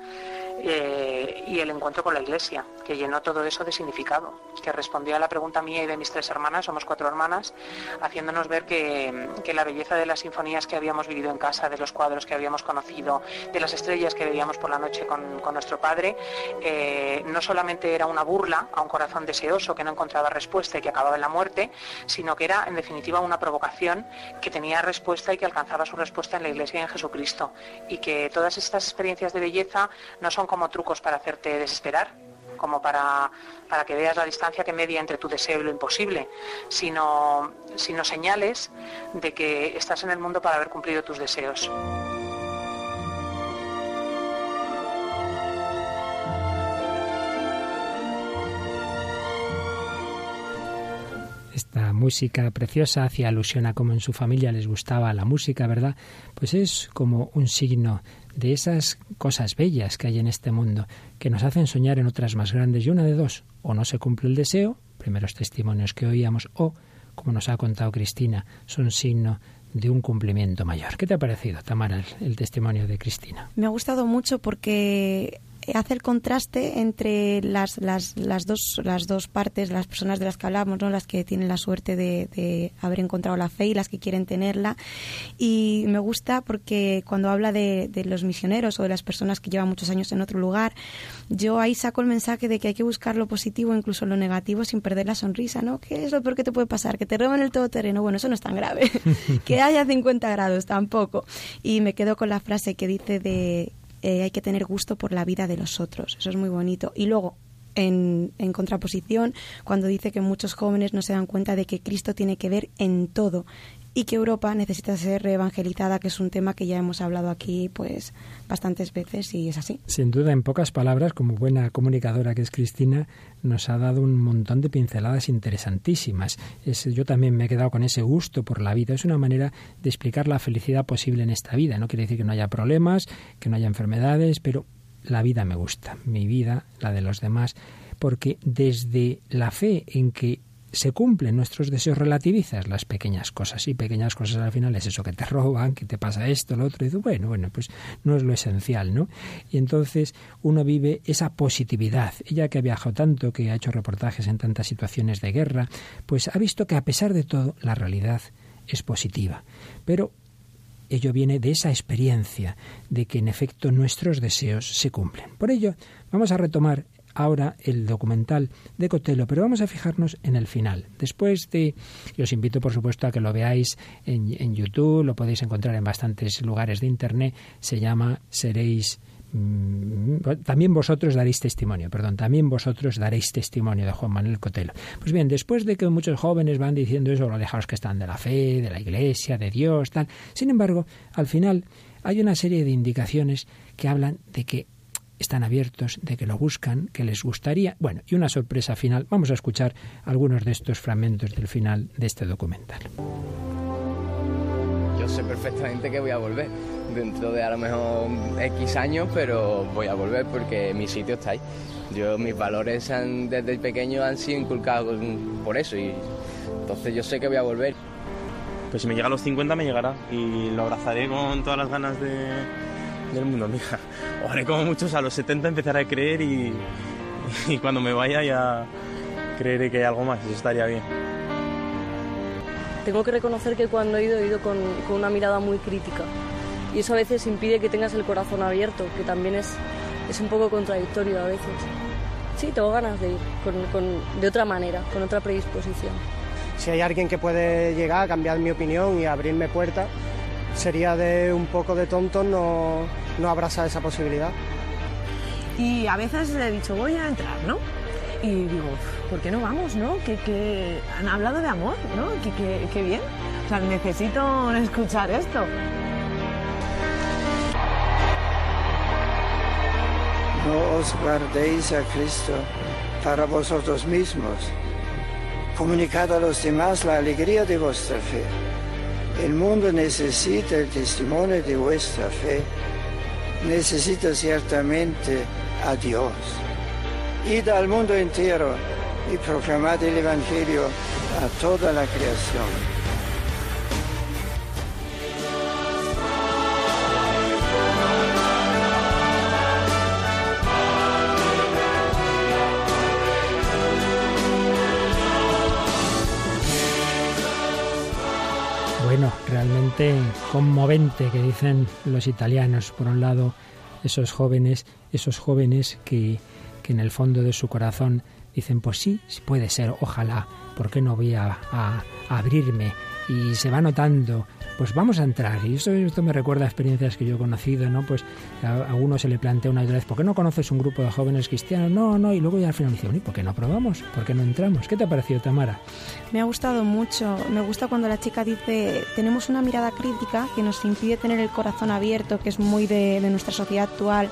eh, y el encuentro con la iglesia, que llenó todo eso de significado, que respondió a la pregunta mía y de mis tres hermanas, somos cuatro hermanas, haciéndonos ver que, la belleza de las sinfonías que habíamos vivido en casa, de los cuadros que habíamos conocido, de las estrellas que veíamos por la noche con, nuestro padre, eh, no solamente era una burla a un corazón deseoso que no encontraba respuesta y que acababa en la muerte, sino que era en definitiva una provocación que tenía respuesta y que alcanzaba su respuesta en la iglesia y en Jesucristo. Y que todas estas experiencias de belleza no son como trucos para hacerte desesperar, como para, para, que veas la distancia que media entre tu deseo y lo imposible, sino, sino señales de que estás en el mundo para haber cumplido tus deseos. esta música preciosa hacía alusión a cómo en su familia les gustaba la música, ¿verdad? Pues es como un signo de esas cosas bellas que hay en este mundo, que nos hacen soñar en otras más grandes y una de dos, o no se cumple el deseo, primeros testimonios que oíamos, o, como nos ha contado Cristina, son signo de un cumplimiento mayor. ¿Qué te ha parecido, Tamara, el, testimonio de Cristina? Me ha gustado mucho porque hace el contraste entre las, las, las, dos, las dos partes, las personas de las que hablamos, ¿no? las que tienen la suerte de, de, haber encontrado la fe y las que quieren tenerla. Y me gusta porque cuando habla de, de, los misioneros o de las personas que llevan muchos años en otro lugar, yo ahí saco el mensaje de que hay que buscar lo positivo, incluso lo negativo, sin perder la sonrisa. ¿no? ¿Qué es lo peor que te puede pasar? Que te roben el todoterreno. Bueno, eso no es tan grave. que haya 50 grados tampoco. Y me quedo con la frase que dice de eh, hay que tener gusto por la vida de los otros. Eso es muy bonito. Y luego, en, en, contraposición, cuando dice que muchos jóvenes no se dan cuenta de que Cristo tiene que ver en todo, y que Europa necesita ser evangelizada, que es un tema que ya hemos hablado aquí pues bastantes veces y es así. Sin duda, en pocas palabras, como buena comunicadora que es Cristina, nos ha dado un montón de pinceladas interesantísimas. Es, yo también me he quedado con ese gusto por la vida. Es una manera de explicar la felicidad posible en esta vida. No quiere decir que no haya problemas, que no haya enfermedades, pero la vida me gusta, mi vida, la de los demás, porque desde la fe en que se cumplen nuestros deseos, relativizas las pequeñas cosas. Y pequeñas cosas al final es eso que te roban, que te pasa esto, lo otro. Y dices, bueno, bueno, pues no es lo esencial, ¿no? Y entonces uno vive esa positividad. Ella que ha viajado tanto, que ha hecho reportajes en tantas situaciones de guerra, pues ha visto que a pesar de todo, la realidad es positiva. Pero ello viene de esa experiencia de que en efecto nuestros deseos se cumplen. Por ello, vamos a retomar ahora el documental de Cotelo, pero vamos a fijarnos en el final. Después de, y os invito por supuesto a que lo veáis en, en YouTube, lo podéis encontrar en bastantes lugares de Internet, se llama Seréis mm, también vosotros daréis testimonio, perdón, también vosotros daréis testimonio de Juan Manuel Cotelo. Pues bien, después de que muchos jóvenes van diciendo eso, lo dejaros que están de la fe, de la iglesia, de Dios, tal. Sin embargo, al final hay una serie de indicaciones que hablan de que están abiertos, de que lo buscan, que les gustaría. Bueno, y una sorpresa final. Vamos a escuchar algunos de estos fragmentos del final de este documental. Yo sé perfectamente que voy a volver dentro de a lo mejor X años, pero voy a volver porque mi sitio está ahí. Yo mis valores han, desde pequeño han sido inculcados por eso y entonces yo sé que voy a volver. Pues si me llega a los 50 me llegará y lo abrazaré con todas las ganas de, del mundo, mija. O haré como muchos a los 70 empezaré a creer y, y cuando me vaya ya creeré que hay algo más, eso estaría bien. Tengo que reconocer que cuando he ido, he ido con, con una mirada muy crítica y eso a veces impide que tengas el corazón abierto, que también es, es un poco contradictorio a veces. Sí, tengo ganas de ir con, con, de otra manera, con otra predisposición. Si hay alguien que puede llegar a cambiar mi opinión y abrirme puertas, sería de un poco de tonto no, no abrazar esa posibilidad. Y a veces le he dicho, voy a entrar, ¿no? Y digo, ¿por qué no vamos, no? Que, que han hablado de amor, ¿no? Que, que, que bien. O sea, necesito escuchar esto. No os guardéis a Cristo para vosotros mismos. Comunicad a los demás la alegría de vuestra fe. El mundo necesita el testimonio de vuestra fe. Necesita ciertamente a Dios. Id al mundo entero y proclamad el Evangelio a toda la creación. Realmente conmovente que dicen los italianos. Por un lado, esos jóvenes, esos jóvenes que, que en el fondo de su corazón dicen, pues sí, puede ser, ojalá, ¿por qué no voy a, abrirme? Y se va notando pues vamos a entrar. Y esto, esto me recuerda a experiencias que yo he conocido, ¿no? Pues a, a uno se le plantea una vez, ¿por qué no conoces un grupo de jóvenes cristianos? No, no, y luego ya al final dice, ¿y por qué no probamos? ¿Por qué no entramos? ¿Qué te ha parecido, Tamara? Me ha gustado mucho. Me gusta cuando la chica dice, tenemos una mirada crítica que nos impide tener el corazón abierto, que es muy de, de nuestra sociedad actual.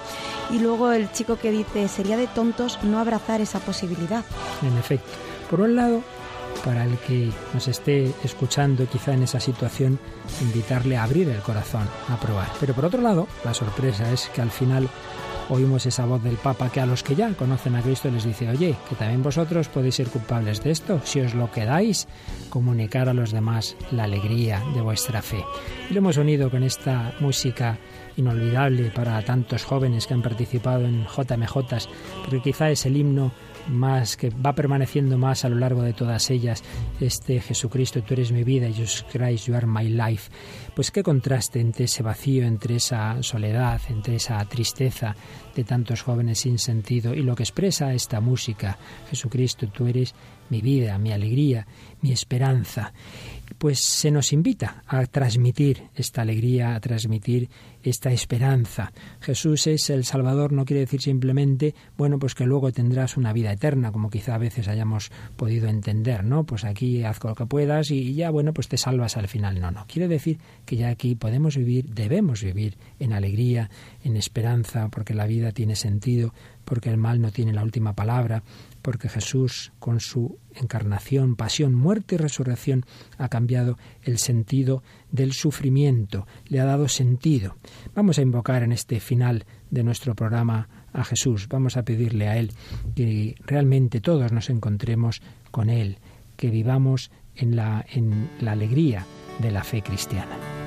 Y luego el chico que dice, sería de tontos no abrazar esa posibilidad. En efecto. Por un lado, para el que nos esté escuchando quizá en esa situación, invitarle a abrir el corazón, a probar. Pero por otro lado, la sorpresa es que al final oímos esa voz del Papa que a los que ya conocen a Cristo les dice, oye, que también vosotros podéis ser culpables de esto, si os lo quedáis, comunicar a los demás la alegría de vuestra fe. Y lo hemos unido con esta música inolvidable para tantos jóvenes que han participado en JMJ, porque quizá es el himno más que va permaneciendo más a lo largo de todas ellas. Este Jesucristo tú eres mi vida Jesus Christ you are my life pues qué contraste entre ese vacío entre esa soledad entre esa tristeza de tantos jóvenes sin sentido y lo que expresa esta música. Jesucristo tú eres mi vida mi alegría mi esperanza pues se nos invita a transmitir esta alegría a transmitir esta esperanza. Jesús es el Salvador, no quiere decir simplemente, bueno, pues que luego tendrás una vida eterna, como quizá a veces hayamos podido entender, ¿no? Pues aquí haz lo que puedas y ya, bueno, pues te salvas al final. No, no. Quiere decir que ya aquí podemos vivir, debemos vivir en alegría, en esperanza, porque la vida tiene sentido, porque el mal no tiene la última palabra, porque Jesús, con su encarnación, pasión, muerte y resurrección, ha cambiado el sentido del sufrimiento, le ha dado sentido. Vamos a invocar en este final de nuestro programa a Jesús, vamos a pedirle a Él que realmente todos nos encontremos con Él, que vivamos en la, en la alegría de la fe cristiana.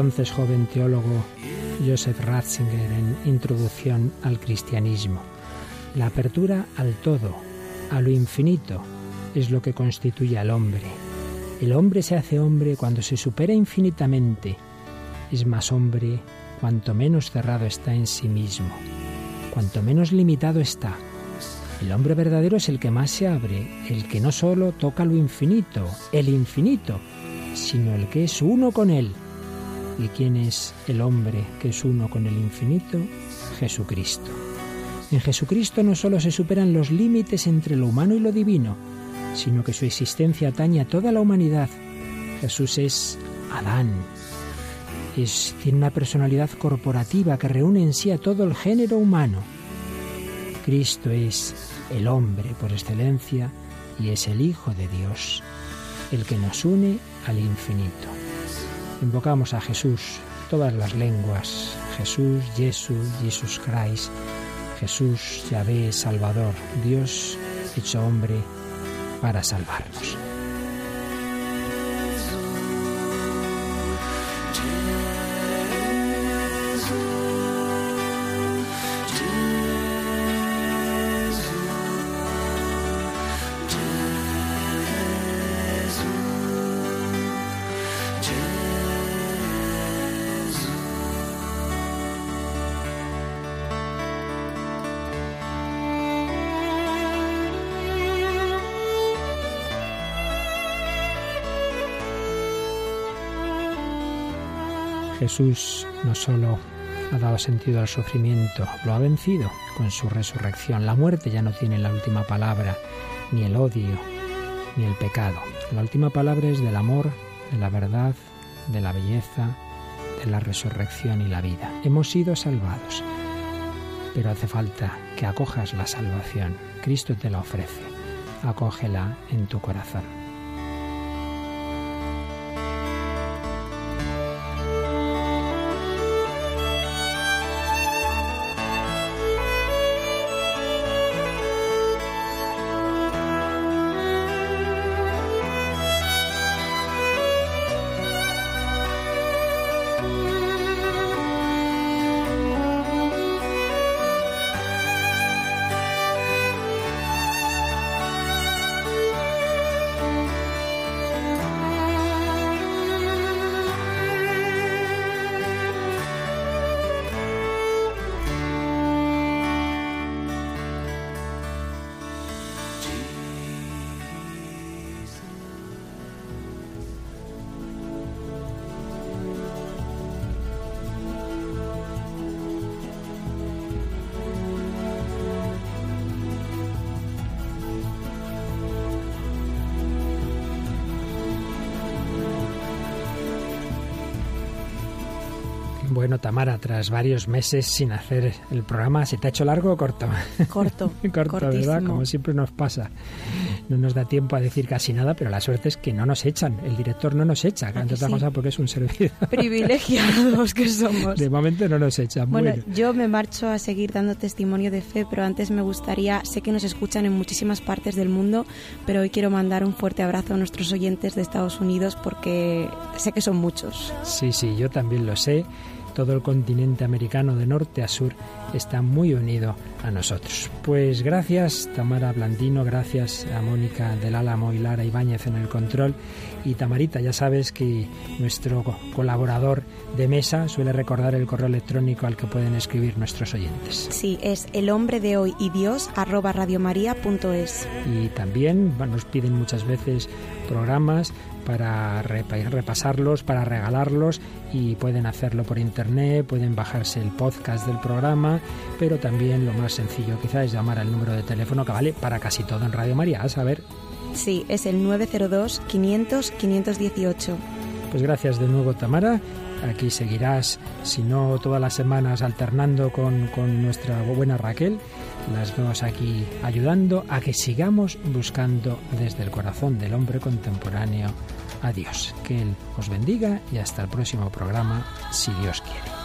Entonces joven teólogo Joseph Ratzinger en Introducción al Cristianismo. La apertura al todo, a lo infinito, es lo que constituye al hombre. El hombre se hace hombre cuando se supera infinitamente. Es más hombre cuanto menos cerrado está en sí mismo, cuanto menos limitado está. El hombre verdadero es el que más se abre, el que no solo toca lo infinito, el infinito, sino el que es uno con Él. ¿Y quién es el hombre que es uno con el infinito? Jesucristo. En Jesucristo no solo se superan los límites entre lo humano y lo divino, sino que su existencia atañe a toda la humanidad. Jesús es Adán. Es, tiene una personalidad corporativa que reúne en sí a todo el género humano. Cristo es el hombre por excelencia y es el Hijo de Dios, el que nos une al infinito. Invocamos a Jesús, todas las lenguas, Jesús, Jesús, Jesus Christ, Jesús, Yahvé, Salvador, Dios hecho hombre para salvarnos. Jesús no solo ha dado sentido al sufrimiento, lo ha vencido con su resurrección. La muerte ya no tiene la última palabra, ni el odio, ni el pecado. La última palabra es del amor, de la verdad, de la belleza, de la resurrección y la vida. Hemos sido salvados, pero hace falta que acojas la salvación. Cristo te la ofrece. Acógela en tu corazón. Tras varios meses sin hacer el programa, ¿se te ha hecho largo o corto? Corto. corto, ¿verdad? Como siempre nos pasa. No nos da tiempo a decir casi nada, pero la suerte es que no nos echan. El director no nos echa, entre otras cosas porque es un servidor. Privilegiados que somos. De momento no nos echan. Bueno, yo me marcho a seguir dando testimonio de fe, pero antes me gustaría, sé que nos escuchan en muchísimas partes del mundo, pero hoy quiero mandar un fuerte abrazo a nuestros oyentes de Estados Unidos porque sé que son muchos. Sí, sí, yo también lo sé todo el continente americano de norte a sur está muy unido a nosotros. Pues gracias Tamara Blandino, gracias a Mónica del Álamo y Lara Ibáñez en el control. Y Tamarita, ya sabes que nuestro colaborador de mesa suele recordar el correo electrónico al que pueden escribir nuestros oyentes. Sí, es el hombre de hoy y Dios arroba radiomaria.es. Y también nos piden muchas veces programas para repasarlos, para regalarlos y pueden hacerlo por internet, pueden bajarse el podcast del programa, pero también lo más sencillo quizás es llamar al número de teléfono que vale para casi todo en Radio María, a saber. Sí, es el 902 500 518. Pues gracias de nuevo Tamara. Aquí seguirás, si no todas las semanas, alternando con, con nuestra buena Raquel. Las vemos aquí ayudando a que sigamos buscando desde el corazón del hombre contemporáneo a Dios. Que Él os bendiga y hasta el próximo programa, si Dios quiere.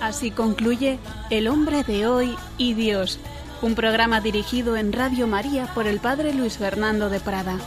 Así concluye El hombre de hoy y Dios, un programa dirigido en Radio María por el Padre Luis Fernando de Prada.